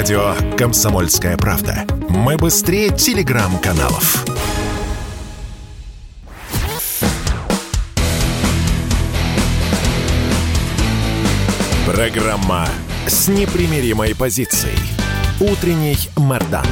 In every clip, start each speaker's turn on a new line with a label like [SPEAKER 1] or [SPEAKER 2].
[SPEAKER 1] Радио «Комсомольская правда». Мы быстрее телеграм-каналов. Программа с непримиримой позицией. Утренний Мордан.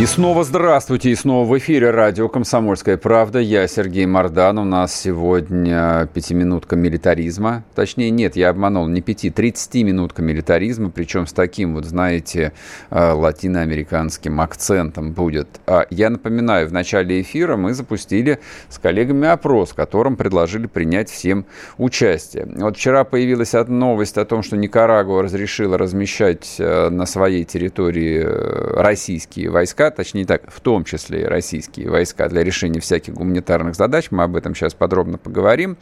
[SPEAKER 2] И снова здравствуйте, и снова в эфире радио «Комсомольская правда». Я Сергей Мордан. У нас сегодня пятиминутка милитаризма. Точнее, нет, я обманул, не пяти, тридцатиминутка милитаризма, причем с таким, вот знаете, э, латиноамериканским акцентом будет. А я напоминаю, в начале эфира мы запустили с коллегами опрос, в котором предложили принять всем участие. Вот вчера появилась новость о том, что Никарагуа разрешила размещать э, на своей территории э, российские войска точнее так, в том числе и российские войска для решения всяких гуманитарных задач. Мы об этом сейчас подробно поговорим.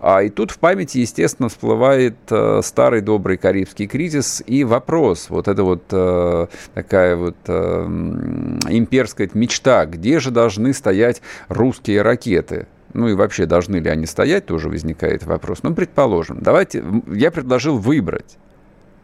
[SPEAKER 2] А, и тут в памяти, естественно, всплывает э, старый добрый Карибский кризис и вопрос, вот это вот э, такая вот э, имперская мечта, где же должны стоять русские ракеты? ну и вообще должны ли они стоять, тоже возникает вопрос. Ну, предположим, давайте, я предложил выбрать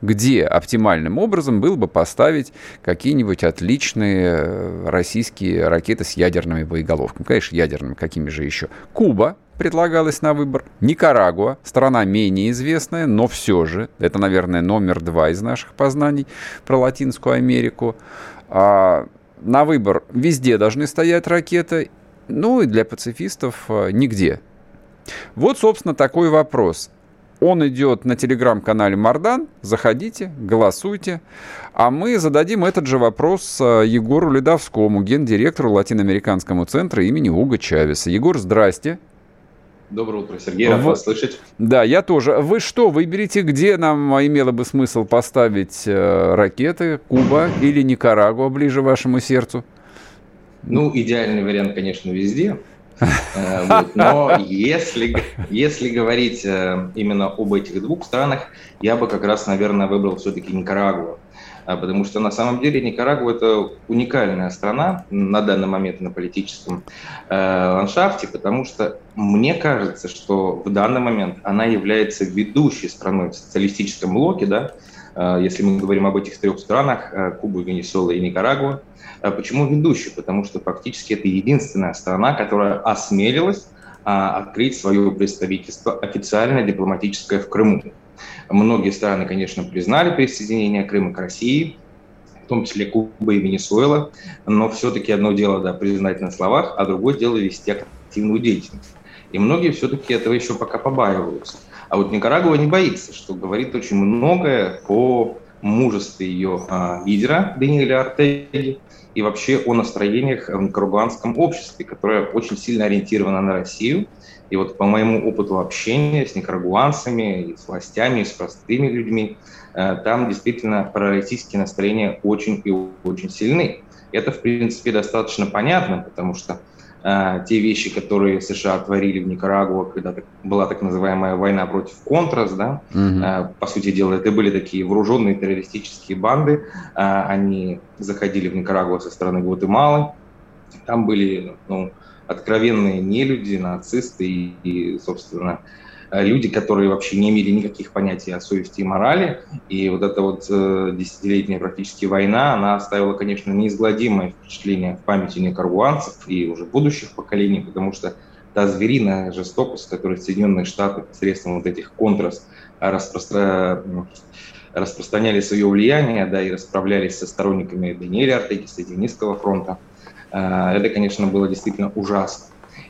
[SPEAKER 2] где оптимальным образом было бы поставить какие-нибудь отличные э, российские ракеты с ядерными боеголовками. Конечно, ядерными, какими же еще. Куба предлагалась на выбор. Никарагуа, страна менее известная, но все же, это, наверное, номер два из наших познаний про Латинскую Америку. А на выбор везде должны стоять ракеты, ну и для пацифистов э, нигде. Вот, собственно, такой вопрос. Он идет на телеграм-канале Мардан. Заходите, голосуйте. А мы зададим этот же вопрос э, Егору Ледовскому, гендиректору Латиноамериканскому центра имени Уга Чавеса. Егор, здрасте.
[SPEAKER 3] Доброе утро, Сергей, рад вас слышать.
[SPEAKER 2] Да, я тоже. Вы что, выберите, где нам имело бы смысл поставить э, ракеты? Куба или Никарагуа ближе вашему сердцу?
[SPEAKER 3] Ну, идеальный вариант, конечно, везде. Э, Но если, если говорить э, именно об этих двух странах, я бы как раз, наверное, выбрал все-таки Никарагуа. А, потому что на самом деле Никарагуа – это уникальная страна на данный момент на политическом э, ландшафте, потому что мне кажется, что в данный момент она является ведущей страной в социалистическом блоке, да, если мы говорим об этих трех странах, Куба, Венесуэла и Никарагуа, почему ведущий? Потому что фактически это единственная страна, которая осмелилась а, открыть свое представительство официальное дипломатическое в Крыму. Многие страны, конечно, признали присоединение Крыма к России, в том числе Куба и Венесуэла, но все-таки одно дело да, признать на словах, а другое дело вести активную деятельность. И многие все-таки этого еще пока побаиваются. А вот Никарагуа не боится, что говорит очень многое о мужестве ее а, лидера Даниэля Артеги, и вообще о настроениях в никарагуанском обществе, которое очень сильно ориентировано на Россию. И вот по моему опыту общения с никарагуанцами, и с властями, и с простыми людьми, э, там действительно пророссийские настроения очень и очень сильны. Это, в принципе, достаточно понятно, потому что те вещи, которые США творили в Никарагуа, когда была так называемая война против Контрас, да, угу. по сути дела, это были такие вооруженные террористические банды, э, они заходили в Никарагуа со стороны Гватемалы, там были ну, откровенные нелюди, нацисты и, и собственно, Э, люди, которые вообще не имели никаких понятий о совести и морали. И вот эта вот э, десятилетняя практически война, она оставила, конечно, неизгладимое впечатление в памяти никарагуанцев и уже будущих поколений, потому что та звериная жестокость, которую Соединенные Штаты посредством вот этих контрас распростра... распространяли свое влияние, да, и расправлялись со сторонниками Даниэля Артеги, Соединистского фронта, э, это, конечно, было действительно ужасно.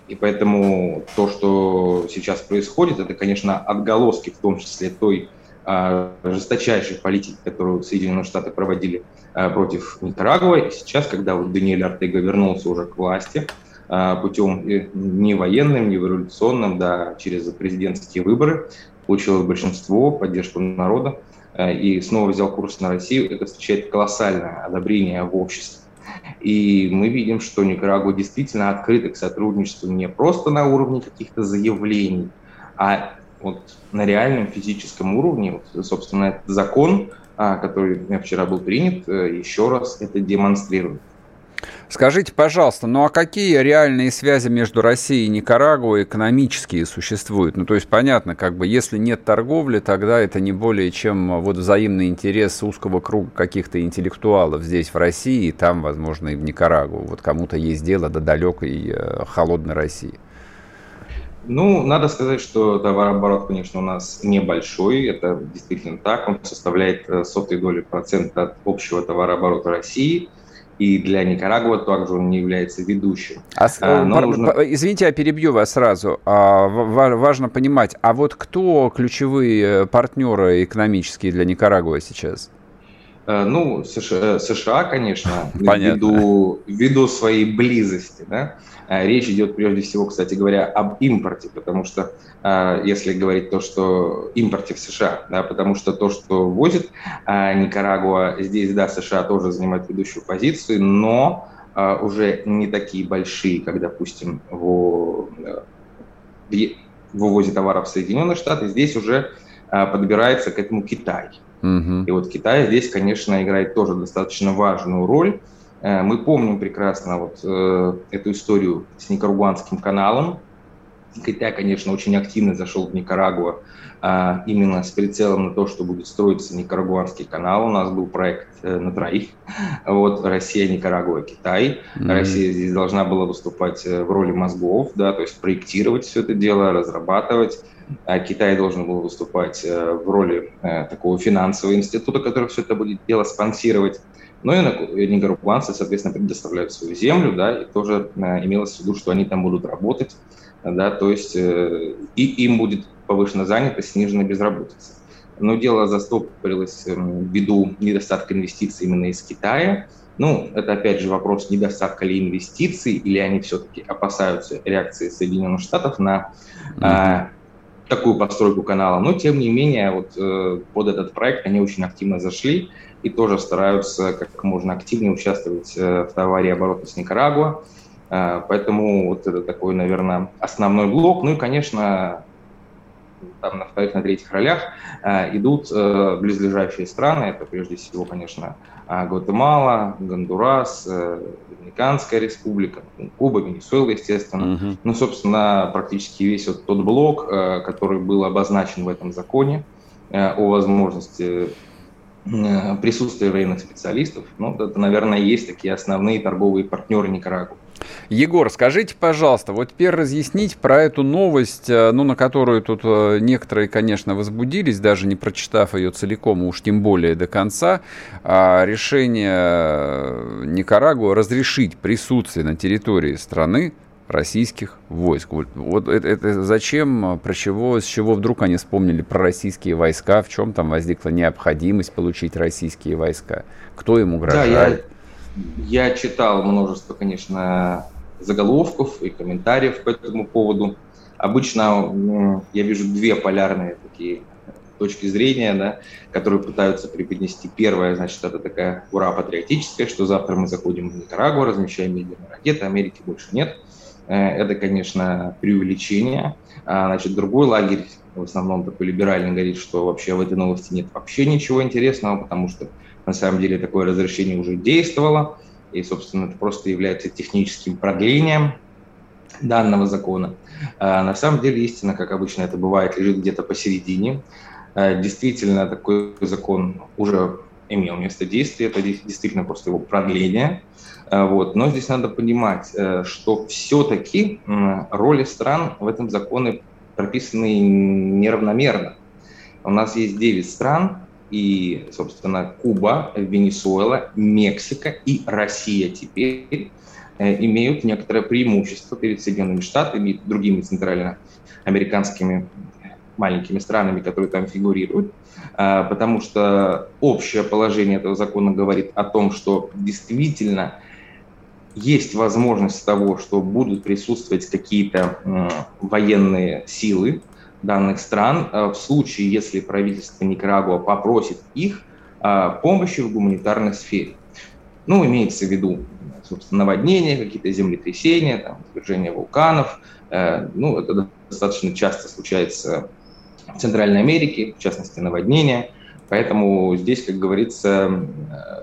[SPEAKER 3] И поэтому то, что сейчас происходит, это, конечно, отголоски, в том числе той а, жесточайшей политики, которую Соединенные Штаты проводили а, против Никарагуа. И сейчас, когда вот Даниэль Артега вернулся уже к власти а, путем не военным, не революционным, да, через президентские выборы, получил большинство, поддержку народа и снова взял курс на Россию, это встречает колоссальное одобрение в обществе. И мы видим, что Никарагуа действительно открыта к сотрудничеству не просто на уровне каких-то заявлений, а вот на реальном физическом уровне. Вот, собственно, этот закон, а, который вчера был принят, э, еще раз это демонстрирует.
[SPEAKER 2] Скажите, пожалуйста, ну а какие реальные связи между Россией и Никарагуа экономические существуют? Ну, то есть, понятно, как бы, если нет торговли, тогда это не более чем вот взаимный интерес узкого круга каких-то интеллектуалов здесь, в России, и там, возможно, и в Никарагуа. Вот кому-то есть дело до далекой э, холодной России.
[SPEAKER 3] Ну, надо сказать, что товарооборот, конечно, у нас небольшой, это действительно так, он составляет э, сотые доли процента от общего товарооборота России – и для Никарагуа также он не является ведущим.
[SPEAKER 2] А, а, но пар, нужно... Извините, я перебью вас сразу. А, важно понимать, а вот кто ключевые партнеры экономические для Никарагуа сейчас?
[SPEAKER 3] Э, ну, США, США конечно, ввиду, ввиду своей близости, да, э, речь идет прежде всего, кстати говоря, об импорте, потому что, э, если говорить то, что импорте в США, да, потому что то, что возит Никарагуа, здесь, да, США тоже занимает ведущую позицию, но уже не такие большие, как, допустим, в, в вывозе товаров в Соединенные Штаты, здесь уже подбирается к этому Китай. Угу. И вот Китай здесь, конечно, играет тоже достаточно важную роль. Э, мы помним прекрасно вот э, эту историю с Никарагуанским каналом. Китай, конечно, очень активно зашел в Никарагуа а, именно с прицелом на то, что будет строиться Никарагуанский канал. У нас был проект э, на троих. Вот Россия, Никарагуа, Китай. Mm-hmm. Россия здесь должна была выступать в роли мозгов, да, то есть проектировать все это дело, разрабатывать а Китай должен был выступать э, в роли э, такого финансового института, который все это будет дело спонсировать. Ну и никарагуанцы, соответственно, предоставляют свою землю, да, и тоже э, имелось в виду, что они там будут работать, да, то есть и им будет повышена занятость, снижена безработица. Но дело застопорилось ввиду недостатка инвестиций именно из Китая. Ну, это опять же вопрос недостатка ли инвестиций, или они все-таки опасаются реакции Соединенных Штатов на mm-hmm такую постройку канала, но тем не менее вот э, под этот проект они очень активно зашли и тоже стараются как можно активнее участвовать э, в товаре оборота с Никарагуа. Э, поэтому вот это такой, наверное, основной блок. Ну и, конечно, там на вторых, на третьих ролях э, идут э, близлежащие страны. Это прежде всего, конечно, э, Гватемала, Гондурас, э, Доминиканская республика, Куба, Венесуэла, естественно. Угу. Ну, собственно, практически весь вот тот блок, э, который был обозначен в этом законе о возможности присутствия военных специалистов, ну, это, наверное, есть такие основные торговые партнеры Никарагуа.
[SPEAKER 2] Егор, скажите, пожалуйста, вот теперь разъяснить про эту новость, э, ну, на которую тут э, некоторые, конечно, возбудились, даже не прочитав ее целиком, уж тем более до конца, а решение э, Никарагуа разрешить присутствие на территории страны российских войск. Вот, вот это, это зачем, про чего, с чего вдруг они вспомнили про российские войска, в чем там возникла необходимость получить российские войска, кто им угрожает? Да, я
[SPEAKER 3] я читал множество, конечно, заголовков и комментариев по этому поводу. Обычно я вижу две полярные такие точки зрения, да, которые пытаются преподнести. Первая, значит, это такая ура патриотическая, что завтра мы заходим в Никарагуа, размещаем ядерные ракеты, Америки больше нет. Э, это, конечно, преувеличение. А, значит, другой лагерь, в основном такой либеральный, говорит, что вообще в этой новости нет вообще ничего интересного, потому что на самом деле такое разрешение уже действовало, и, собственно, это просто является техническим продлением данного закона. А на самом деле истина, как обычно это бывает, лежит где-то посередине. А, действительно, такой закон уже имел место действия, это действительно просто его продление. А, вот. Но здесь надо понимать, э, что все-таки роли стран в этом законе прописаны неравномерно. У нас есть 9 стран, и, собственно, Куба, Венесуэла, Мексика и Россия теперь э, имеют некоторое преимущество перед Соединенными Штатами и другими центральноамериканскими маленькими странами, которые там фигурируют, э, потому что общее положение этого закона говорит о том, что действительно есть возможность того, что будут присутствовать какие-то военные силы, данных стран э, в случае, если правительство Никарагуа попросит их э, помощи в гуманитарной сфере. Ну, имеется в виду, собственно, наводнения, какие-то землетрясения, там, извержение вулканов. Э, ну, это достаточно часто случается в Центральной Америке, в частности, наводнения. Поэтому здесь, как говорится,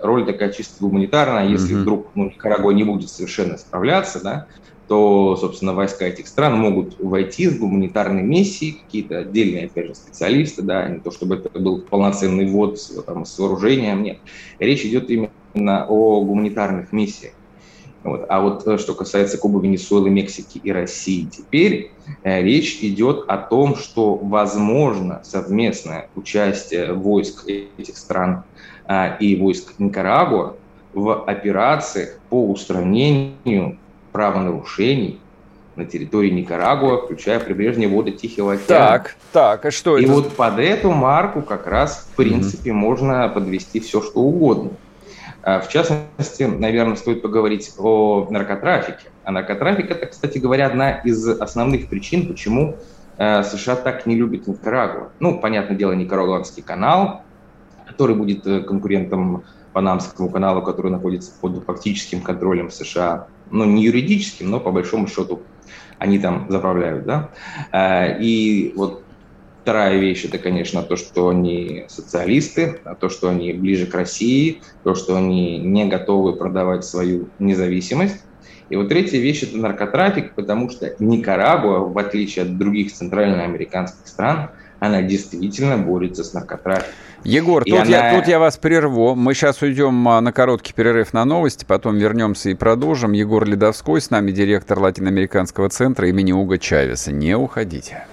[SPEAKER 3] роль такая чисто гуманитарная. Если mm-hmm. вдруг ну, Никарагуа не будет совершенно справляться, да, то, собственно, войска этих стран могут войти с гуманитарной миссией, какие-то отдельные, опять же, специалисты, да, не то чтобы это был полноценный ввод там, с вооружением, нет. Речь идет именно о гуманитарных миссиях. Вот. А вот э, что касается Кубы, Венесуэлы, Мексики и России, теперь э, речь идет о том, что возможно совместное участие войск этих стран э, и войск Никарагуа в операциях по устранению правонарушений на территории Никарагуа, включая прибрежные воды Тихого океана.
[SPEAKER 2] Так, так, а что
[SPEAKER 3] и
[SPEAKER 2] это?
[SPEAKER 3] И вот под эту марку как раз, в принципе, mm-hmm. можно подвести все, что угодно. А, в частности, наверное, стоит поговорить о наркотрафике. А наркотрафик – это, кстати говоря, одна из основных причин, почему э, США так не любят Никарагуа. Ну, понятное дело, Никарагуанский канал, который будет э, конкурентом Панамскому каналу, который находится под фактическим контролем США ну, не юридическим, но по большому счету они там заправляют, да. Э, и вот вторая вещь – это, конечно, то, что они социалисты, а то, что они ближе к России, то, что они не готовы продавать свою независимость. И вот третья вещь – это наркотрафик, потому что Никарагуа, в отличие от других центральноамериканских стран, она действительно борется с наркотрафиком.
[SPEAKER 2] Егор, тут, она... я, тут я вас прерву. Мы сейчас уйдем а, на короткий перерыв на новости, потом вернемся и продолжим. Егор Ледовской, с нами директор Латиноамериканского центра имени Уга Чавеса. Не уходите.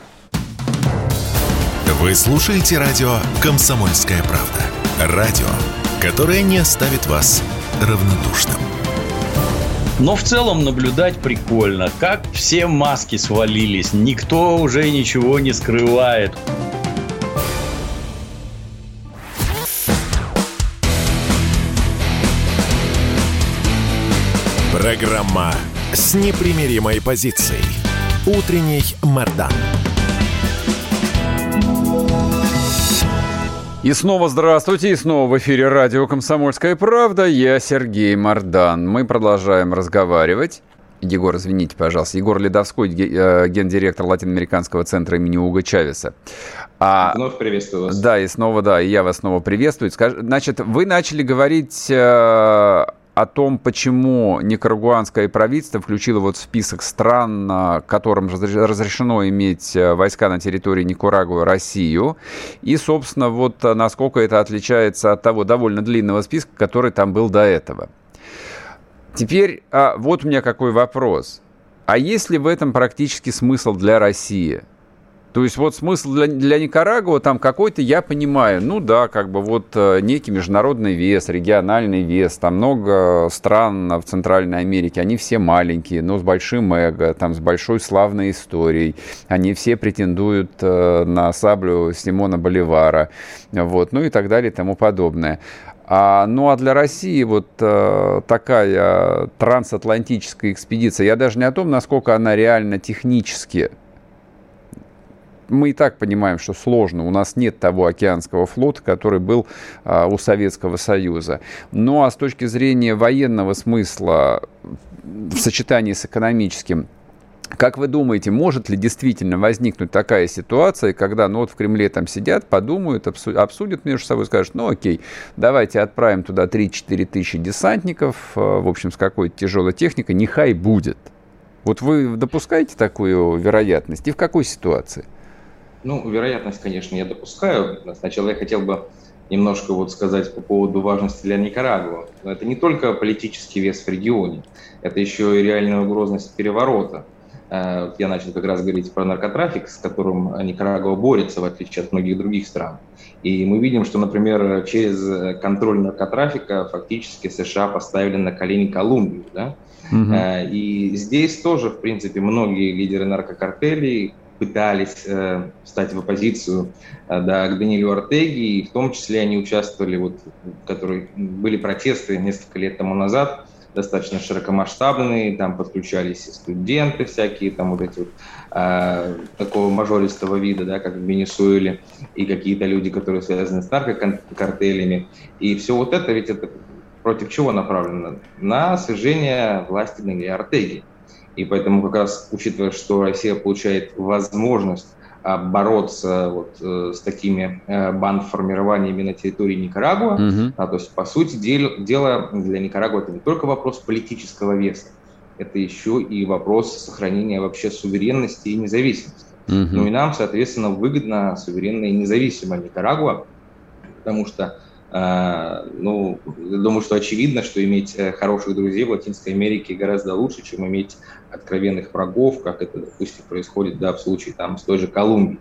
[SPEAKER 1] Вы слушаете радио «Комсомольская правда». Радио, которое не оставит вас равнодушным.
[SPEAKER 4] Но в целом наблюдать прикольно, как все маски свалились, никто уже ничего не скрывает.
[SPEAKER 1] Программа с непримиримой позицией. Утренний Мордан.
[SPEAKER 2] И снова здравствуйте, и снова в эфире радио «Комсомольская правда». Я Сергей Мордан. Мы продолжаем разговаривать. Егор, извините, пожалуйста. Егор Ледовской, э, гендиректор Латиноамериканского центра имени Уга Чавеса.
[SPEAKER 3] А, Вновь приветствую вас.
[SPEAKER 2] Да, и снова, да, и я вас снова приветствую. Значит, вы начали говорить э, о том, почему никарагуанское правительство включило вот в список стран, которым разрешено иметь э, войска на территории Никарагуа Россию, и, собственно, вот э, насколько это отличается от того довольно длинного списка, который там был до этого. Теперь а, вот у меня какой вопрос. А есть ли в этом практически смысл для России? То есть вот смысл для, для Никарагуа там какой-то, я понимаю, ну да, как бы вот э, некий международный вес, региональный вес, там много стран в Центральной Америке, они все маленькие, но с большим эго, там с большой славной историей, они все претендуют э, на саблю Симона Боливара, вот, ну и так далее и тому подобное. А, ну а для России вот э, такая трансатлантическая экспедиция, я даже не о том, насколько она реально технически мы и так понимаем, что сложно. У нас нет того океанского флота, который был а, у Советского Союза. Ну а с точки зрения военного смысла в сочетании с экономическим, как вы думаете, может ли действительно возникнуть такая ситуация, когда ну, вот в Кремле там сидят, подумают, обсудят между собой, скажут, ну окей, давайте отправим туда 3-4 тысячи десантников, а, в общем, с какой-то тяжелой техникой, нехай будет. Вот вы допускаете такую вероятность? И в какой ситуации?
[SPEAKER 3] Ну, вероятность, конечно, я допускаю. Сначала я хотел бы немножко вот сказать по поводу важности для Никарагуа. Это не только политический вес в регионе, это еще и реальная угрозность переворота. Э, я начал как раз говорить про наркотрафик, с которым Никарагуа борется, в отличие от многих других стран. И мы видим, что, например, через контроль наркотрафика фактически США поставили на колени Колумбию. Да? Угу. И здесь тоже, в принципе, многие лидеры наркокартелей пытались э, встать в оппозицию э, да, к Даниилу Артеги, и в том числе они участвовали, вот, которые были протесты несколько лет тому назад, достаточно широкомасштабные, там подключались и студенты всякие, там вот эти вот э, такого мажористого вида, да, как в Венесуэле, и какие-то люди, которые связаны с наркокартелями. И все вот это ведь это против чего направлено? На свержение власти Даниила Артеги. И поэтому как раз, учитывая, что Россия получает возможность бороться вот э, с такими э, бандформированиями на территории Никарагуа. Угу. А, то есть, по сути дела, дело для Никарагуа это не только вопрос политического веса, это еще и вопрос сохранения вообще суверенности и независимости. Угу. Ну и нам, соответственно, выгодно суверенная и независимая Никарагуа, потому что э, ну, думаю, что очевидно, что иметь хороших друзей в Латинской Америке гораздо лучше, чем иметь откровенных врагов, как это, допустим, происходит да, в случае там, с той же Колумбией.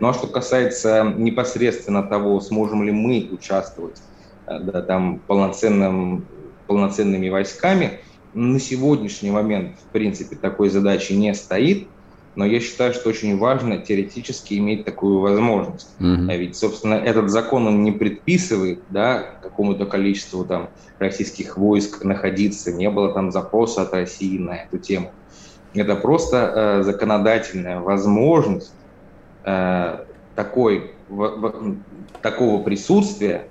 [SPEAKER 3] Ну а что касается непосредственно того, сможем ли мы участвовать э, да, там, полноценным, полноценными войсками, на сегодняшний момент, в принципе, такой задачи не стоит, но я считаю, что очень важно теоретически иметь такую возможность. Mm-hmm. Ведь, собственно, этот закон он не предписывает да, какому-то количеству там, российских войск находиться, не было там запроса от России на эту тему. Это просто э, законодательная возможность э, такой, в, в, такого присутствия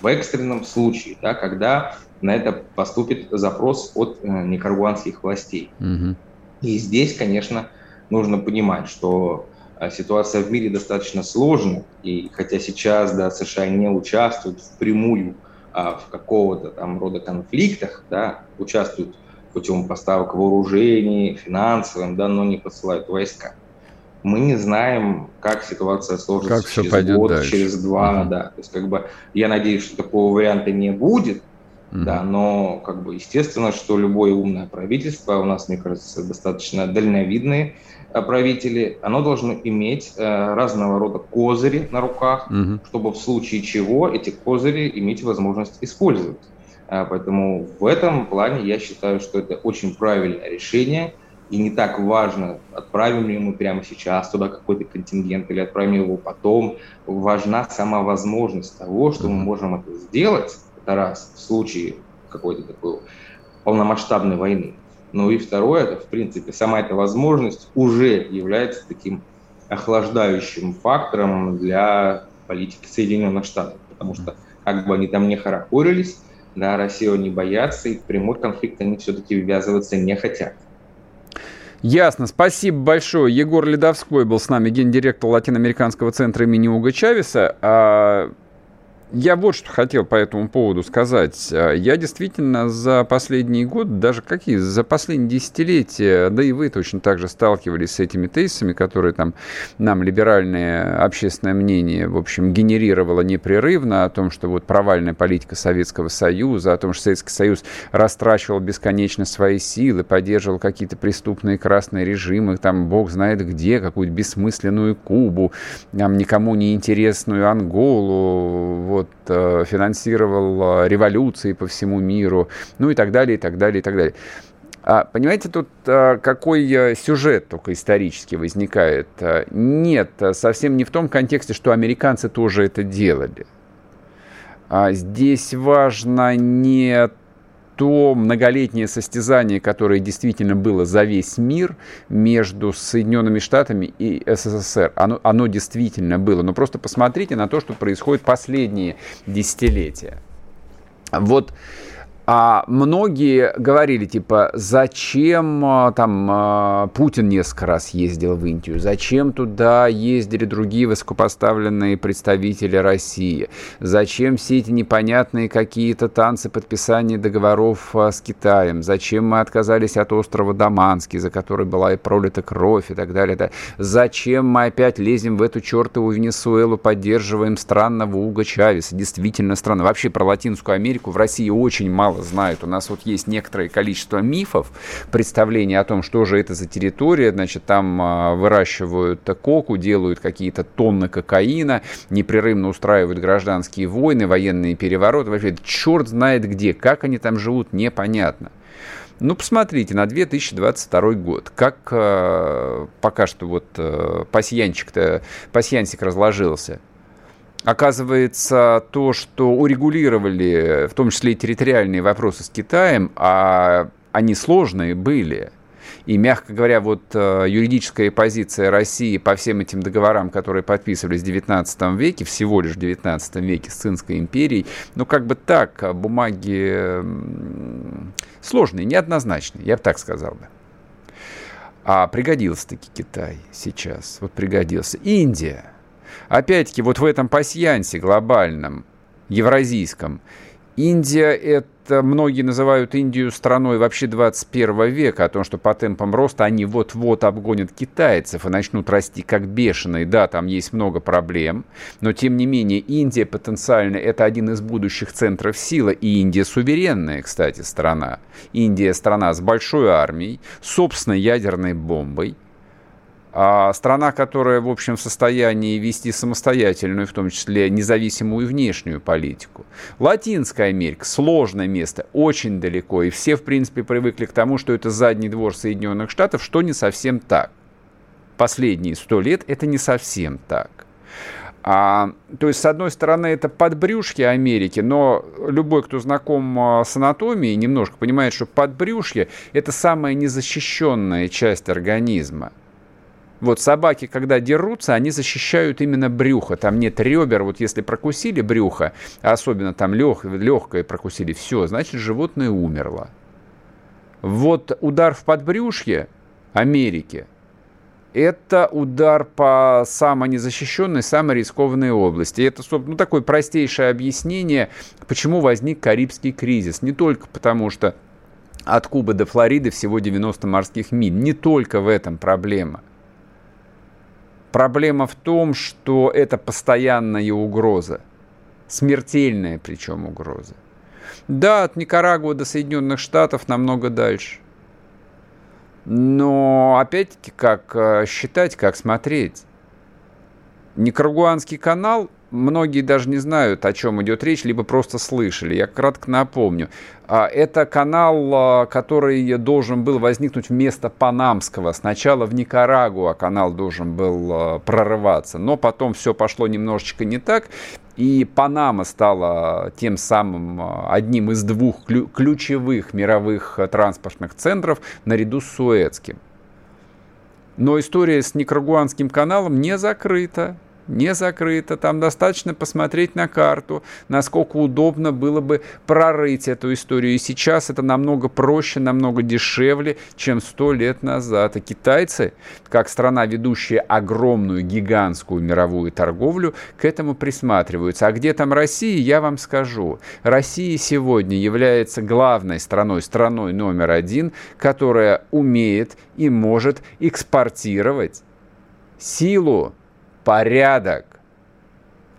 [SPEAKER 3] в экстренном случае, да, когда на это поступит запрос от э, никарагуанских властей. Mm-hmm. И здесь, конечно, нужно понимать, что э, ситуация в мире достаточно сложная, и хотя сейчас да, США не участвуют впрямую а, в какого-то там рода конфликтах, да, участвуют путем поставок вооружений, финансовым, да, но не посылают войска. Мы не знаем, как ситуация сложится как через год, дальше. через два, угу. да. То есть, как бы, я надеюсь, что такого варианта не будет, угу. да, но, как бы, естественно, что любое умное правительство, у нас, мне кажется, достаточно дальновидные, правители, оно должно иметь э, разного рода козыри на руках, угу. чтобы в случае чего эти козыри иметь возможность использовать. Э, поэтому в этом плане я считаю, что это очень правильное решение, и не так важно, отправим ли мы прямо сейчас туда какой-то контингент или отправим его потом. Важна сама возможность того, что мы можем это сделать, это раз, в случае какой-то такой полномасштабной войны. Ну и второе, это, в принципе, сама эта возможность уже является таким охлаждающим фактором для политики Соединенных Штатов, потому что как бы они там не хорохорились, да, Россию не боятся, и прямой конфликт они все-таки ввязываться не хотят.
[SPEAKER 2] Ясно. Спасибо большое. Егор Ледовской был с нами, гендиректор Латиноамериканского центра имени Уга Чавеса. Я вот что хотел по этому поводу сказать. А, я действительно за последний год, даже какие, за последние десятилетия, да и вы точно так же сталкивались с этими тезисами, которые там нам либеральное общественное мнение, в общем, генерировало непрерывно о том, что вот провальная политика Советского Союза, о том, что Советский Союз растрачивал бесконечно свои силы, поддерживал какие-то преступные красные режимы, там бог знает где, какую-то бессмысленную Кубу, там никому не интересную Анголу, вот, э, финансировал э, революции по всему миру, ну и так далее, и так далее, и так далее. А, понимаете, тут а, какой сюжет только исторически возникает? Нет, совсем не в том контексте, что американцы тоже это делали. А здесь важно не то многолетнее состязание, которое действительно было за весь мир между Соединенными Штатами и СССР, оно, оно действительно было. Но просто посмотрите на то, что происходит последние десятилетия. Вот а многие говорили, типа, зачем а, там а, Путин несколько раз ездил в Индию, зачем туда ездили другие высокопоставленные представители России, зачем все эти непонятные какие-то танцы подписания договоров а, с Китаем, зачем мы отказались от острова Даманский, за который была и пролита кровь и так далее, да? зачем мы опять лезем в эту чертову Венесуэлу, поддерживаем странного Уга Чавеса, действительно странно. Вообще про Латинскую Америку в России очень мало мало знают. У нас вот есть некоторое количество мифов, представления о том, что же это за территория. Значит, там а, выращивают коку, делают какие-то тонны кокаина, непрерывно устраивают гражданские войны, военные перевороты. Вообще, черт знает где. Как они там живут, непонятно. Ну, посмотрите, на 2022 год, как э, пока что вот э, пасьянчик-то, пасьянсик разложился. Оказывается, то, что урегулировали, в том числе и территориальные вопросы с Китаем, а они сложные были. И, мягко говоря, вот э, юридическая позиция России по всем этим договорам, которые подписывались в XIX веке, всего лишь в XIX веке с Цинской империей, ну, как бы так, бумаги сложные, неоднозначные, я бы так сказал бы. А пригодился-таки Китай сейчас. Вот пригодился. Индия. Опять-таки, вот в этом пасьянсе глобальном, евразийском, Индия – это, многие называют Индию страной вообще 21 века, о том, что по темпам роста они вот-вот обгонят китайцев и начнут расти как бешеные. Да, там есть много проблем, но тем не менее Индия потенциально – это один из будущих центров силы, и Индия суверенная, кстати, страна. Индия – страна с большой армией, собственной ядерной бомбой – а страна, которая, в общем, в состоянии вести самостоятельную, в том числе независимую внешнюю политику. Латинская Америка – сложное место, очень далеко, и все, в принципе, привыкли к тому, что это задний двор Соединенных Штатов, что не совсем так. Последние сто лет это не совсем так. А, то есть, с одной стороны, это подбрюшье Америки, но любой, кто знаком а, с анатомией, немножко понимает, что подбрюшье – это самая незащищенная часть организма. Вот собаки, когда дерутся, они защищают именно брюхо. Там нет ребер. Вот если прокусили брюхо, а особенно там лег, легкое прокусили, все, значит, животное умерло. Вот удар в подбрюшье Америки – это удар по самой незащищенной, самой рискованной области. И это ну, такое простейшее объяснение, почему возник Карибский кризис. Не только потому, что от Кубы до Флориды всего 90 морских миль. Не только в этом проблема – Проблема в том, что это постоянная угроза. Смертельная причем угроза. Да, от Никарагуа до Соединенных Штатов намного дальше. Но опять-таки, как э, считать, как смотреть? Никарагуанский канал многие даже не знают, о чем идет речь, либо просто слышали. Я кратко напомню. А, это канал, а, который должен был возникнуть вместо Панамского. Сначала в Никарагуа канал должен был а, прорываться, но потом все пошло немножечко не так. И Панама стала тем самым одним из двух ключевых мировых транспортных центров наряду с Суэцким. Но история с Никарагуанским каналом не закрыта не закрыто. Там достаточно посмотреть на карту, насколько удобно было бы прорыть эту историю. И сейчас это намного проще, намного дешевле, чем сто лет назад. И китайцы, как страна, ведущая огромную, гигантскую мировую торговлю, к этому присматриваются. А где там Россия, я вам скажу. Россия сегодня является главной страной, страной номер один, которая умеет и может экспортировать силу порядок,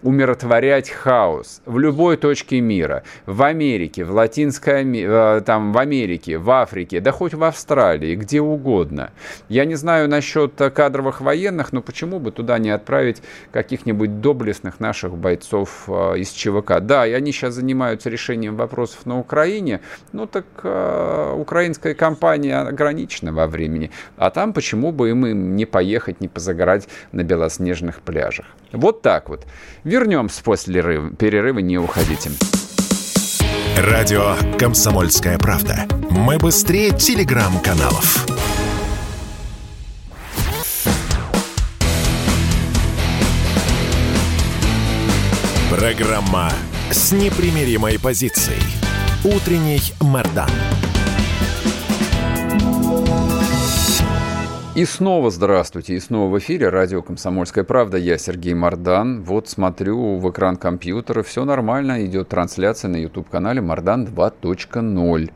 [SPEAKER 2] умиротворять хаос в любой точке мира, в Америке, в Латинской, э, там, в Америке, в Африке, да хоть в Австралии, где угодно. Я не знаю насчет кадровых военных, но почему бы туда не отправить каких-нибудь доблестных наших бойцов э, из ЧВК? Да, и они сейчас занимаются решением вопросов на Украине, ну так э, украинская компания ограничена во времени, а там почему бы им не поехать, не позагорать на белоснежных пляжах? Вот так вот. Вернемся после перерыва, не уходите.
[SPEAKER 1] Радио «Комсомольская правда». Мы быстрее телеграм-каналов. Программа с непримиримой позицией. Утренний Мордан.
[SPEAKER 2] И снова здравствуйте, и снова в эфире радио «Комсомольская правда». Я Сергей Мордан. Вот смотрю в экран компьютера, все нормально, идет трансляция на YouTube-канале «Мордан 2.0».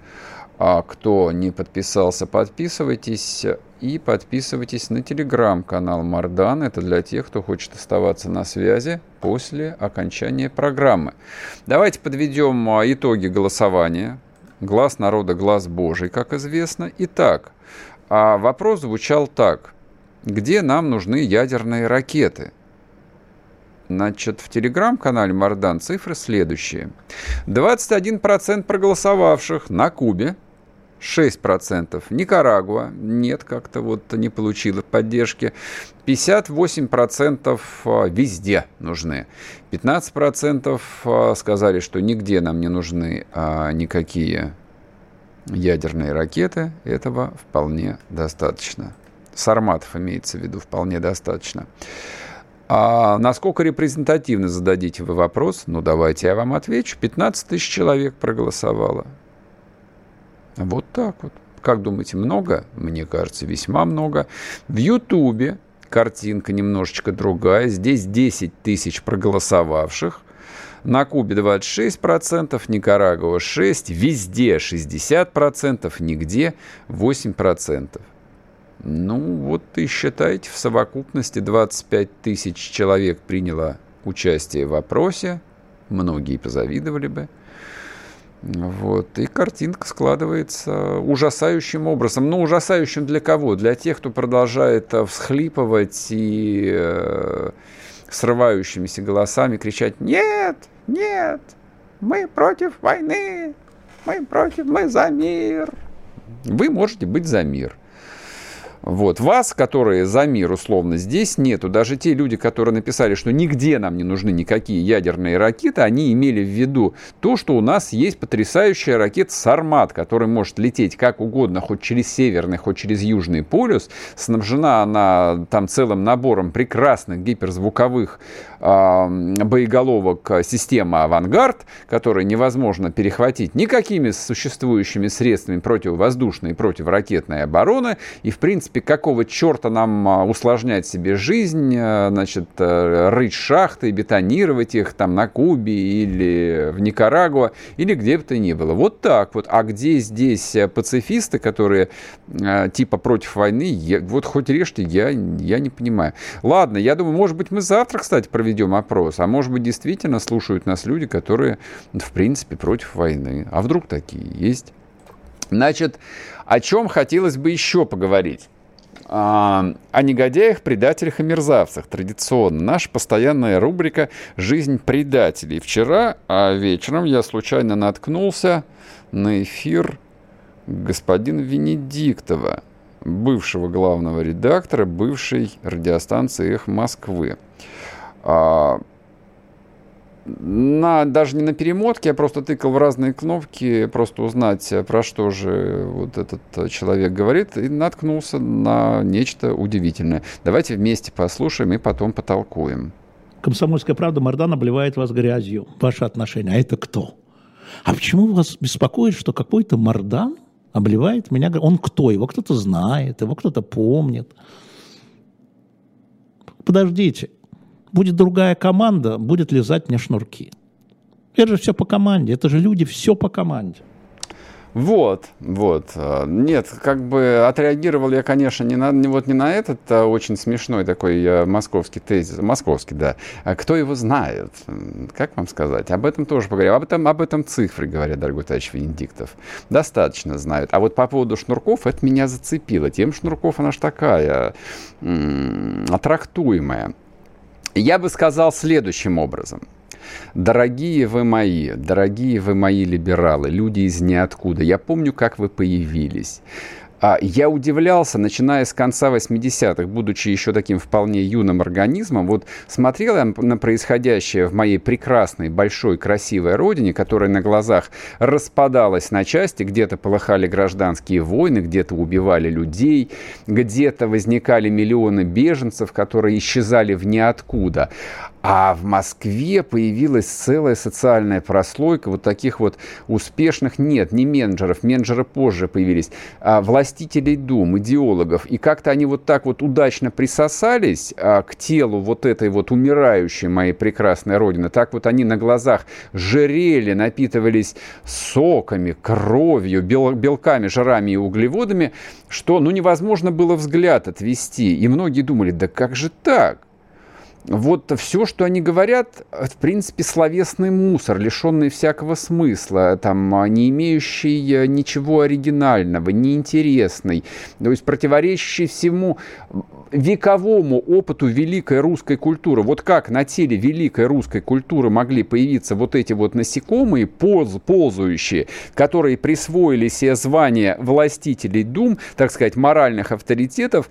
[SPEAKER 2] А кто не подписался, подписывайтесь и подписывайтесь на телеграм-канал Мардан. Это для тех, кто хочет оставаться на связи после окончания программы. Давайте подведем а, итоги голосования. Глаз народа, глаз Божий, как известно. Итак, а вопрос звучал так. Где нам нужны ядерные ракеты? Значит, в телеграм-канале Мардан цифры следующие. 21% проголосовавших на Кубе, 6%. Никарагуа, нет, как-то вот не получила поддержки. 58% а, везде нужны. 15% а, сказали, что нигде нам не нужны а, никакие ядерные ракеты, этого вполне достаточно. Сарматов имеется в виду вполне достаточно. А насколько репрезентативно зададите вы вопрос? Ну, давайте я вам отвечу. 15 тысяч человек проголосовало. Вот так вот. Как думаете, много? Мне кажется, весьма много. В Ютубе картинка немножечко другая. Здесь 10 тысяч проголосовавших. На Кубе 26%, Никарагуа 6%, везде 60%, нигде 8%. Ну, вот и считайте, в совокупности 25 тысяч человек приняло участие в опросе. Многие позавидовали бы. Вот. И картинка складывается ужасающим образом. Ну, ужасающим для кого? Для тех, кто продолжает э, всхлипывать и э, срывающимися голосами кричать «Нет! Нет! Мы против войны! Мы против, мы за мир!» Вы можете быть за мир. Вот. Вас, которые за мир условно, здесь нету. Даже те люди, которые написали, что нигде нам не нужны никакие ядерные ракеты, они имели в виду то, что у нас есть потрясающая ракета «Сармат», которая может лететь как угодно, хоть через Северный, хоть через Южный полюс. Снабжена она там целым набором прекрасных гиперзвуковых э, боеголовок системы «Авангард», которые невозможно перехватить никакими существующими средствами противовоздушной и противоракетной обороны. И, в принципе, принципе, какого черта нам а, усложнять себе жизнь, а, значит, э, рыть шахты, бетонировать их там на Кубе или в Никарагуа, или где бы то ни было. Вот так вот. А где здесь э, пацифисты, которые э, типа против войны, я, вот хоть режьте, я, я не понимаю. Ладно, я думаю, может быть, мы завтра, кстати, проведем опрос, а может быть, действительно слушают нас люди, которые, в принципе, против войны. А вдруг такие есть? Значит, о чем хотелось бы еще поговорить? А, о негодяях, предателях и мерзавцах. Традиционно. Наша постоянная рубрика «Жизнь предателей». Вчера а вечером я случайно наткнулся на эфир господина Венедиктова, бывшего главного редактора бывшей радиостанции «Эх Москвы». А, на, даже не на перемотке, я просто тыкал в разные кнопки, просто узнать, про что же вот этот человек говорит, и наткнулся на нечто удивительное. Давайте вместе послушаем и потом потолкуем.
[SPEAKER 5] Комсомольская правда Мардан обливает вас грязью. Ваши отношения. А это кто? А почему вас беспокоит, что какой-то Мардан обливает меня? Он кто? Его кто-то знает, его кто-то помнит. Подождите будет другая команда, будет лизать мне шнурки. Это же все по команде, это же люди, все по команде.
[SPEAKER 2] Вот, вот. Нет, как бы отреагировал я, конечно, не на, вот не на этот а очень смешной такой а, московский тезис. Московский, да. А кто его знает? Как вам сказать? Об этом тоже поговорим. Об этом, об этом цифры говорят, дорогой товарищ Венедиктов. Достаточно знают. А вот по поводу шнурков, это меня зацепило. Тем шнурков она ж такая м- аттрактуемая. Я бы сказал следующим образом. Дорогие вы мои, дорогие вы мои либералы, люди из ниоткуда, я помню, как вы появились. А я удивлялся, начиная с конца 80-х, будучи еще таким вполне юным организмом, вот смотрел я на происходящее в моей прекрасной, большой, красивой родине, которая на глазах распадалась на части, где-то полыхали гражданские войны, где-то убивали людей, где-то возникали миллионы беженцев, которые исчезали в ниоткуда. А в Москве появилась целая социальная прослойка вот таких вот успешных, нет, не менеджеров, менеджеры позже появились, а властителей дум, идеологов. И как-то они вот так вот удачно присосались а, к телу вот этой вот умирающей моей прекрасной родины. Так вот они на глазах жирели, напитывались соками, кровью, бел, белками, жирами и углеводами, что ну невозможно было взгляд отвести. И многие думали, да как же так? Вот все, что они говорят, в принципе, словесный мусор, лишенный всякого смысла, там, не имеющий э, ничего оригинального, неинтересный, то есть противоречащий всему вековому опыту великой русской культуры. Вот как на теле великой русской культуры могли появиться вот эти вот насекомые, полз, ползающие, которые присвоили себе звание властителей дум, так сказать, моральных авторитетов,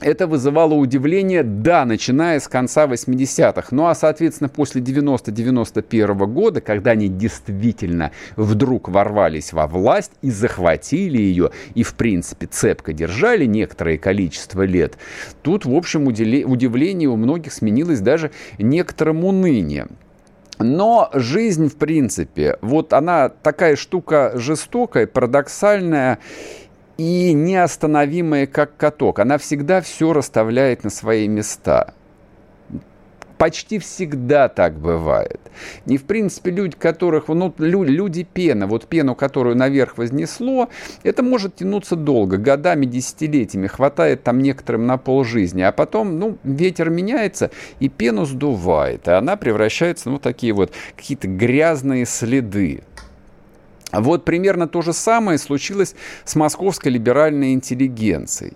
[SPEAKER 2] это вызывало удивление, да, начиная с конца 80-х. Ну а, соответственно, после 90-91 года, когда они действительно вдруг ворвались во власть и захватили ее, и, в принципе, цепко держали некоторое количество лет, тут, в общем, удивление у многих сменилось даже некоторым унынием. Но жизнь, в принципе, вот она такая штука жестокая, парадоксальная, и неостановимая, как каток. Она всегда все расставляет на свои места. Почти всегда так бывает. Не в принципе люди, которых, ну, люди пена, вот пену, которую наверх вознесло, это может тянуться долго, годами, десятилетиями, хватает там некоторым на полжизни, а потом, ну, ветер меняется, и пену сдувает, и она превращается, ну, такие вот какие-то грязные следы. Вот примерно то же самое случилось с московской либеральной интеллигенцией.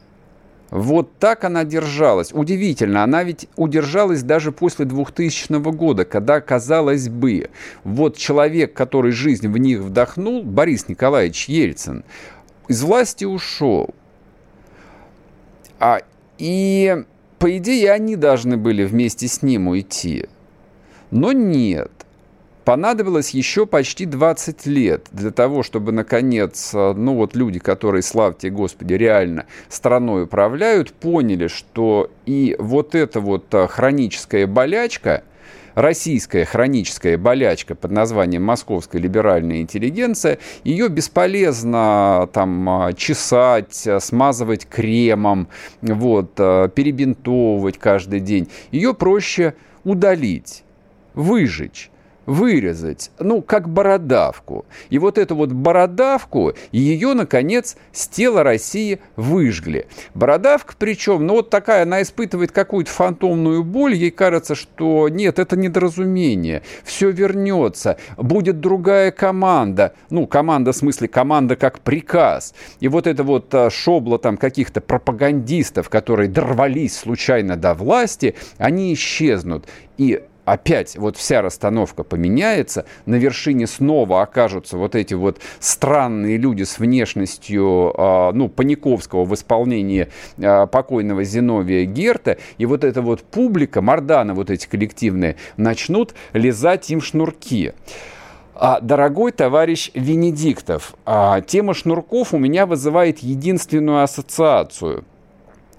[SPEAKER 2] Вот так она держалась. Удивительно, она ведь удержалась даже после 2000 года, когда, казалось бы, вот человек, который жизнь в них вдохнул, Борис Николаевич Ельцин, из власти ушел. А, и, по идее, они должны были вместе с ним уйти. Но нет понадобилось еще почти 20 лет для того, чтобы, наконец, э, ну вот люди, которые, славьте Господи, реально страной управляют, поняли, что и вот эта вот э, хроническая болячка, российская хроническая болячка под названием московская либеральная интеллигенция, ее бесполезно там э, чесать, смазывать кремом, вот, перебинтовывать каждый день. Ее проще удалить, выжечь вырезать, ну, как бородавку. И вот эту вот бородавку, ее, наконец, с тела России выжгли. Бородавка причем, ну, вот такая, она испытывает какую-то фантомную боль, ей кажется, что нет, это недоразумение, все вернется, будет другая команда, ну, команда в смысле команда как приказ. И вот это вот а, шобло там каких-то пропагандистов, которые дорвались случайно до власти, они исчезнут. И опять вот вся расстановка поменяется, на вершине снова окажутся вот эти вот странные люди с внешностью, а, ну, Паниковского в исполнении а, покойного Зиновия Герта, и вот эта вот публика, морданы вот эти коллективные, начнут лизать им шнурки. А, дорогой товарищ Венедиктов, тема шнурков у меня вызывает единственную ассоциацию –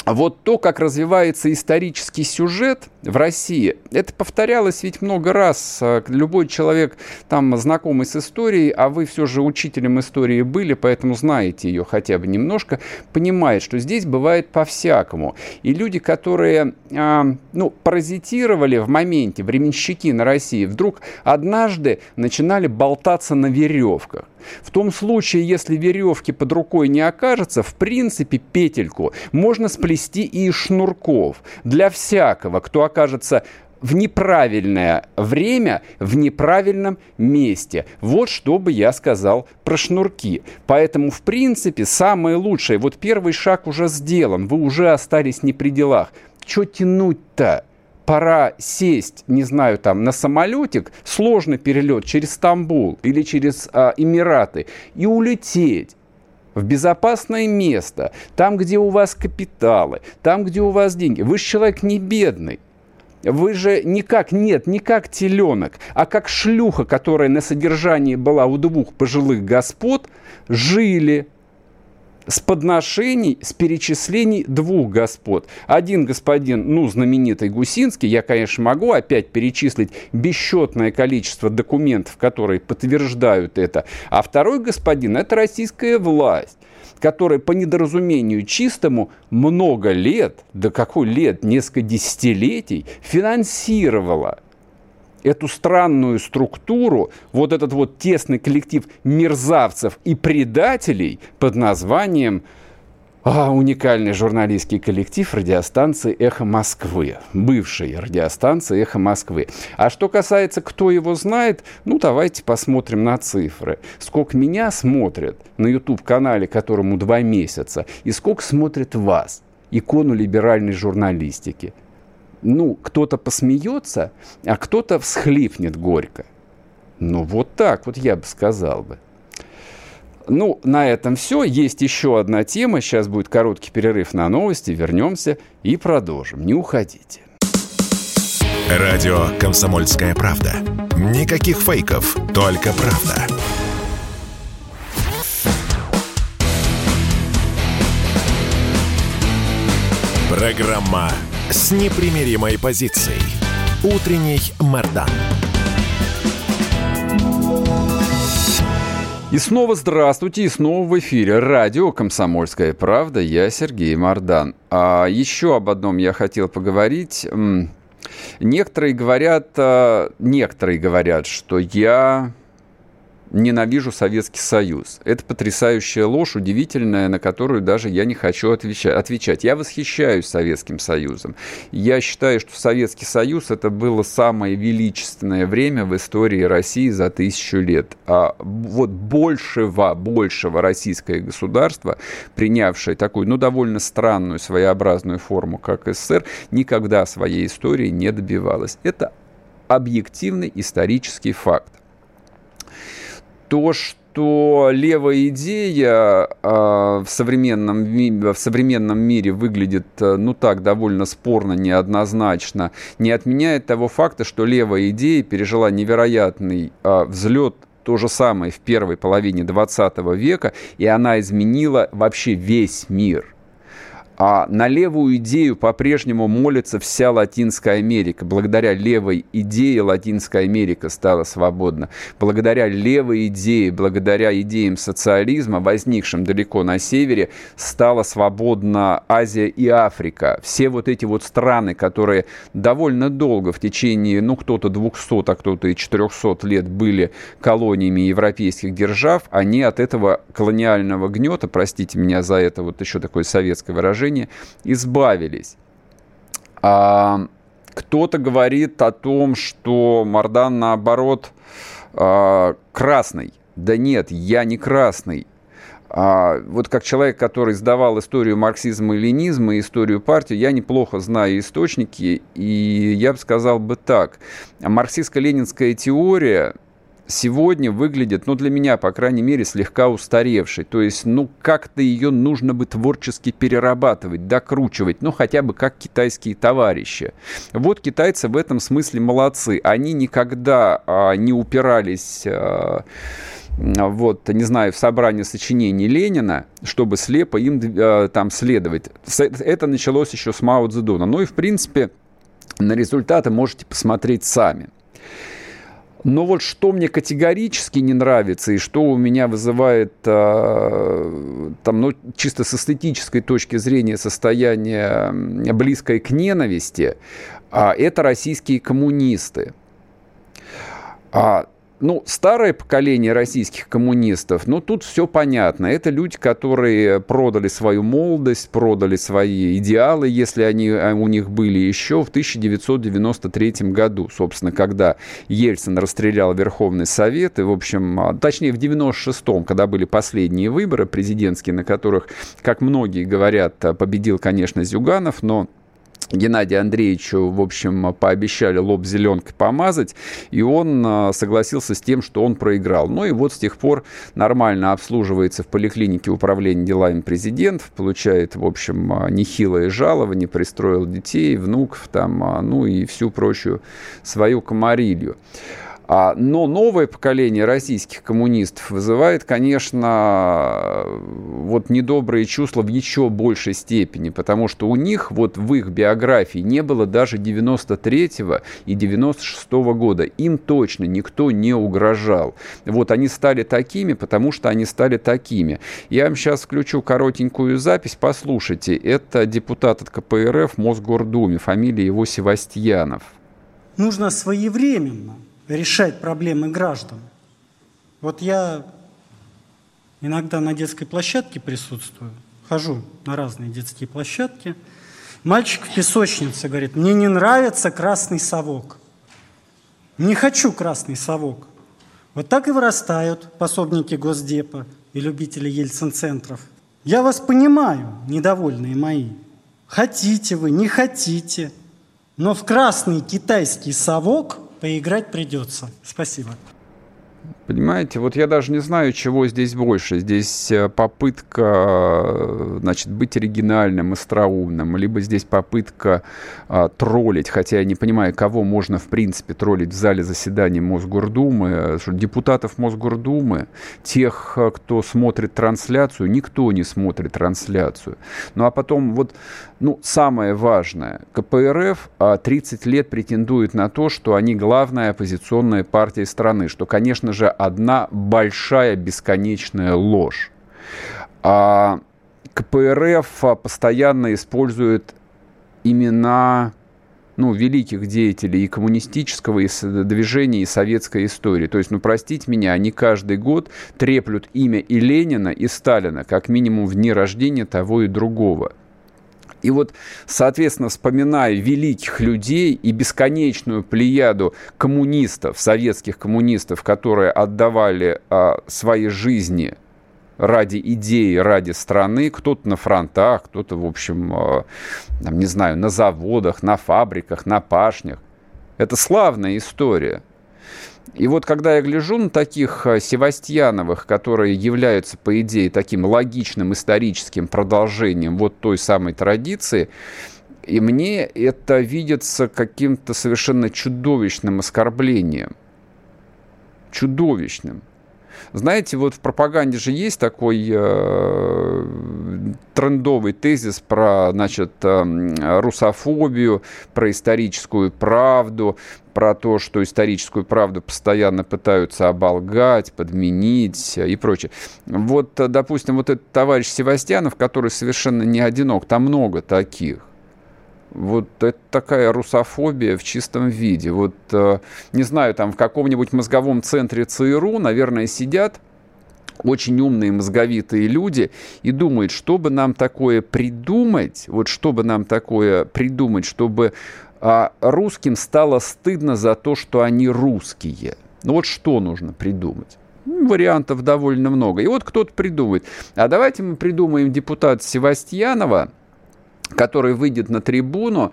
[SPEAKER 2] вот то, как развивается исторический сюжет в России, это повторялось ведь много раз. А, любой человек, там, знакомый с историей, а вы все же учителем истории были, поэтому знаете ее хотя бы немножко, понимает, что здесь бывает по-всякому. И люди, которые, э, ну, паразитировали в моменте, временщики на России, вдруг однажды начинали болтаться на веревках. В том случае, если веревки под рукой не окажется, в принципе, петельку можно сплести и из шнурков. Для всякого, кто окажется в неправильное время, в неправильном месте. Вот что бы я сказал про шнурки. Поэтому, в принципе, самое лучшее, вот первый шаг уже сделан, вы уже остались не при делах. Что тянуть-то? Пора сесть, не знаю, там, на самолетик, сложный перелет через Стамбул или через а, Эмираты и улететь в безопасное место, там, где у вас капиталы, там, где у вас деньги. Вы же человек не бедный. Вы же не как, нет, не как теленок, а как шлюха, которая на содержании была у двух пожилых господ, жили, с подношений, с перечислений двух господ. Один господин, ну, знаменитый Гусинский, я, конечно, могу опять перечислить бесчетное количество документов, которые подтверждают это. А второй господин – это российская власть которая по недоразумению чистому много лет, да какой лет, несколько десятилетий, финансировала эту странную структуру, вот этот вот тесный коллектив мерзавцев и предателей под названием а, уникальный журналистский коллектив радиостанции «Эхо Москвы», бывшей радиостанции «Эхо Москвы». А что касается, кто его знает, ну, давайте посмотрим на цифры. Сколько меня смотрят на YouTube-канале, которому два месяца, и сколько смотрят вас, икону либеральной журналистики – ну, кто-то посмеется, а кто-то всхлипнет горько. Ну, вот так вот я бы сказал бы. Ну, на этом все. Есть еще одна тема. Сейчас будет короткий перерыв на новости. Вернемся и продолжим. Не уходите.
[SPEAKER 1] Радио «Комсомольская правда». Никаких фейков, только правда. Программа с непримиримой позицией. Утренний Мордан.
[SPEAKER 2] И снова здравствуйте, и снова в эфире радио «Комсомольская правда». Я Сергей Мордан. А еще об одном я хотел поговорить. Некоторые говорят, а, некоторые говорят, что я ненавижу Советский Союз. Это потрясающая ложь, удивительная, на которую даже я не хочу отвечать. Я восхищаюсь Советским Союзом. Я считаю, что Советский Союз это было самое величественное время в истории России за тысячу лет. А вот большего, большего российское государство, принявшее такую, ну, довольно странную, своеобразную форму, как СССР, никогда своей истории не добивалось. Это объективный исторический факт то, что левая идея э, в, современном, в современном мире выглядит, э, ну так, довольно спорно, неоднозначно, не отменяет того факта, что левая идея пережила невероятный э, взлет то же самое в первой половине 20 века, и она изменила вообще весь мир – а на левую идею по-прежнему молится вся Латинская Америка. Благодаря левой идее Латинская Америка стала свободна. Благодаря левой идее, благодаря идеям социализма, возникшим далеко на севере, стала свободна Азия и Африка. Все вот эти вот страны, которые довольно долго, в течение, ну, кто-то 200, а кто-то и 400 лет были колониями европейских держав, они от этого колониального гнета, простите меня за это вот еще такое советское выражение, движения избавились. А, кто-то говорит о том, что Мардан, наоборот, а, красный. Да нет, я не красный. А, вот как человек, который сдавал историю марксизма и ленизма, историю партии, я неплохо знаю источники, и я бы сказал бы так. Марксистско-ленинская теория сегодня выглядит, ну, для меня, по крайней мере, слегка устаревшей. То есть, ну, как-то ее нужно бы творчески перерабатывать, докручивать, ну, хотя бы как китайские товарищи. Вот китайцы в этом смысле молодцы. Они никогда а, не упирались... А, вот, не знаю, в собрании сочинений Ленина, чтобы слепо им э, там следовать. Это началось еще с Мао Цзэдуна. Ну и, в принципе, на результаты можете посмотреть сами. Но вот что мне категорически не нравится и что у меня вызывает э, там, ну, чисто с эстетической точки зрения состояние близкое к ненависти, э, это российские коммунисты. А ну, старое поколение российских коммунистов, ну, тут все понятно. Это люди, которые продали свою молодость, продали свои идеалы, если они а, у них были еще в 1993 году, собственно, когда Ельцин расстрелял Верховный Совет, и, в общем, а, точнее, в 96-м, когда были последние выборы президентские, на которых, как многие говорят, победил, конечно, Зюганов, но Геннадию Андреевичу, в общем, пообещали лоб зеленкой помазать, и он а, согласился с тем, что он проиграл. Ну и вот с тех пор нормально обслуживается в поликлинике управления делами президентов, получает, в общем, а, нехилое жалование, пристроил детей, внуков там, а, ну и всю прочую свою комарилью. А, но новое поколение российских коммунистов вызывает, конечно, вот недобрые чувства в еще большей степени, потому что у них вот в их биографии не было даже 93-го и 96-го года. Им точно никто не угрожал. Вот они стали такими, потому что они стали такими. Я вам сейчас включу коротенькую запись, послушайте. Это депутат от КПРФ Мосгордуме, фамилия его Севастьянов.
[SPEAKER 6] Нужно своевременно решать проблемы граждан. Вот я иногда на детской площадке присутствую, хожу на разные детские площадки. Мальчик в песочнице говорит, мне не нравится красный совок. Не хочу красный совок. Вот так и вырастают пособники Госдепа и любители Ельцин-центров. Я вас понимаю, недовольные мои. Хотите вы, не хотите. Но в красный китайский совок – поиграть придется. Спасибо.
[SPEAKER 2] Понимаете, вот я даже не знаю, чего здесь больше. Здесь э, попытка, э, значит, быть оригинальным, остроумным, либо здесь попытка а, троллить, хотя я не понимаю, кого можно, в принципе, троллить в зале заседаний Мосгордумы, депутатов Мосгордумы, тех, кто смотрит трансляцию, никто не смотрит трансляцию. Ну, а потом вот, ну, самое важное, КПРФ 30 а, лет претендует на то, что они главная оппозиционная партия страны, что, конечно же, одна большая бесконечная ложь. А КПРФ постоянно использует имена ну, великих деятелей и коммунистического и движения, и советской истории. То есть, ну, простите меня, они каждый год треплют имя и Ленина, и Сталина, как минимум в дни рождения того и другого. И вот, соответственно, вспоминая великих людей и бесконечную плеяду коммунистов, советских коммунистов, которые отдавали а, свои жизни ради идеи, ради страны, кто-то на фронтах, кто-то, в общем, а, там, не знаю, на заводах, на фабриках, на пашнях. Это славная история – и вот когда я гляжу на таких э, Севастьяновых, которые являются, по идее, таким логичным историческим продолжением вот той самой традиции, и мне это видится каким-то совершенно чудовищным оскорблением. Чудовищным. Знаете, вот в пропаганде же есть такой э, трендовый тезис про, значит, э, русофобию, про историческую правду, про то, что историческую правду постоянно пытаются оболгать, подменить и прочее. Вот, допустим, вот этот товарищ Севастьянов, который совершенно не одинок, там много таких. Вот это такая русофобия в чистом виде. Вот, э, не знаю, там в каком-нибудь мозговом центре ЦРУ, наверное, сидят очень умные, мозговитые люди и думают, чтобы нам такое придумать, вот чтобы нам такое придумать, чтобы а, русским стало стыдно за то, что они русские. Ну вот что нужно придумать? Ну, вариантов довольно много. И вот кто-то придумает. А давайте мы придумаем депутата Севастьянова, который выйдет на трибуну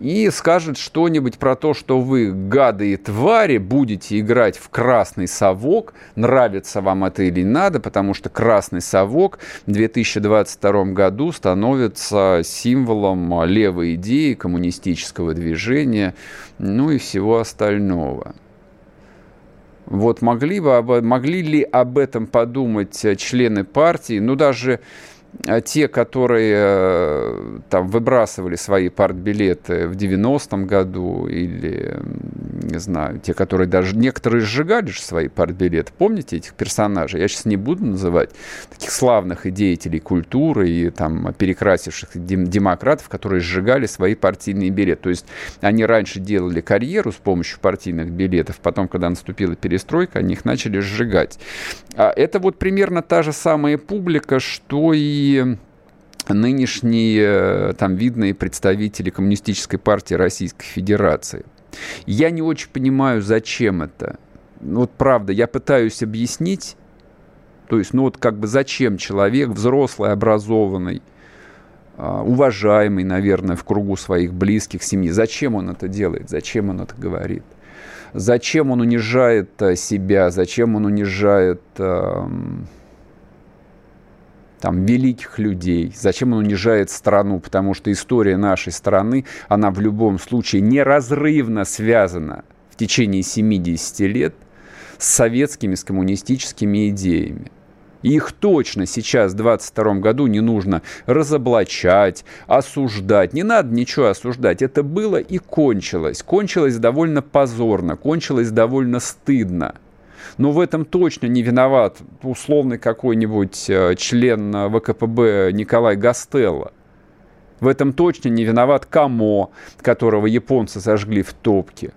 [SPEAKER 2] и скажет что-нибудь про то, что вы, гады и твари, будете играть в красный совок, нравится вам это или надо, потому что красный совок в 2022 году становится символом левой идеи, коммунистического движения, ну и всего остального. Вот могли, бы, могли ли об этом подумать члены партии, ну даже те, которые э, там выбрасывали свои партбилеты в 90-м году или, не знаю, те, которые даже, некоторые сжигали же свои партбилеты. Помните этих персонажей? Я сейчас не буду называть таких славных и деятелей культуры и там перекрасивших демократов, которые сжигали свои партийные билеты. То есть они раньше делали карьеру с помощью партийных билетов, потом, когда наступила перестройка, они их начали сжигать. А это вот примерно та же самая публика, что и нынешние э, там видные представители Коммунистической партии Российской Федерации. Я не очень понимаю, зачем это. Ну, вот правда, я пытаюсь объяснить, то есть, ну вот как бы зачем человек, взрослый, образованный, а, уважаемый, наверное, в кругу своих близких, семьи, зачем он это делает, зачем он это говорит? Зачем он унижает э, себя, зачем он унижает там, великих людей, зачем он унижает страну, потому что история нашей страны, она в любом случае неразрывно связана в течение 70 лет с советскими, с коммунистическими идеями. Их точно сейчас, в 22 году, не нужно разоблачать, осуждать. Не надо ничего осуждать. Это было и кончилось. Кончилось довольно позорно, кончилось довольно стыдно но в этом точно не виноват условный какой-нибудь э, член ВКПБ Николай Гастелло. В этом точно не виноват Камо, которого японцы сожгли в топке.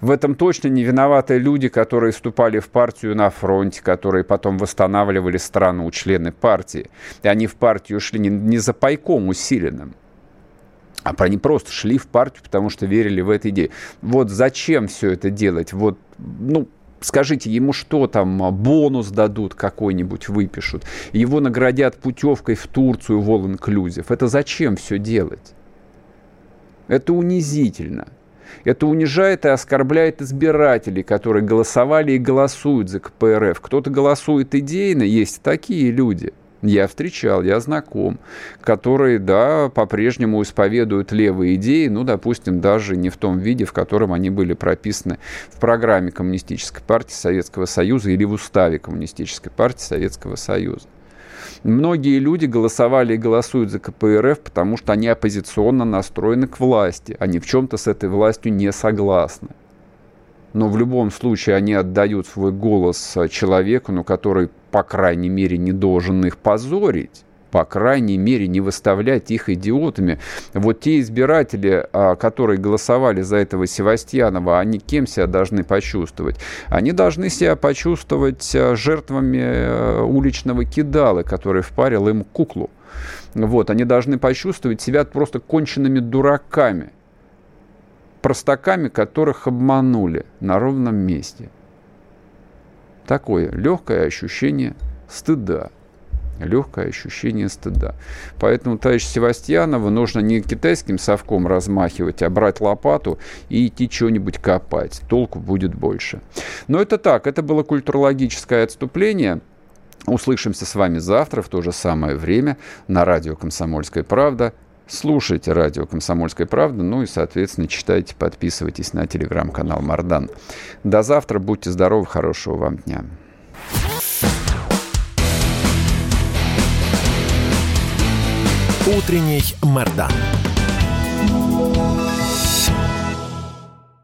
[SPEAKER 2] В этом точно не виноваты люди, которые вступали в партию на фронте, которые потом восстанавливали страну, члены партии. И они в партию шли не, не за пайком усиленным, а они просто шли в партию, потому что верили в эту идею. Вот зачем все это делать? Вот, ну, Скажите, ему что там, а, бонус дадут какой-нибудь, выпишут? Его наградят путевкой в Турцию в All Inclusive. Это зачем все делать? Это унизительно. Это унижает и оскорбляет избирателей, которые голосовали и голосуют за КПРФ. Кто-то голосует идейно, есть такие люди – я встречал, я знаком, которые, да, по-прежнему исповедуют левые идеи, ну, допустим, даже не в том виде, в котором они были прописаны в программе Коммунистической партии Советского Союза или в уставе Коммунистической партии Советского Союза. Многие люди голосовали и голосуют за КПРФ, потому что они оппозиционно настроены к власти. Они в чем-то с этой властью не согласны. но в любом случае они отдают свой голос человеку, ну, который, по крайней мере, не должен их позорить по крайней мере, не выставлять их идиотами. Вот те избиратели, а, которые голосовали за этого Севастьянова, они кем себя должны почувствовать? Они должны себя почувствовать а, жертвами а, уличного кидала, который впарил им куклу. Вот, они должны почувствовать себя просто конченными дураками, простаками, которых обманули на ровном месте. Такое легкое ощущение стыда легкое ощущение стыда. Поэтому товарищ Севастьянова нужно не китайским совком размахивать, а брать лопату и идти что-нибудь копать. Толку будет больше. Но это так, это было культурологическое отступление. Услышимся с вами завтра в то же самое время на радио «Комсомольская правда». Слушайте радио «Комсомольская правда», ну и, соответственно, читайте, подписывайтесь на телеграм-канал «Мардан». До завтра, будьте здоровы, хорошего вам дня.
[SPEAKER 1] Утренний Мардан.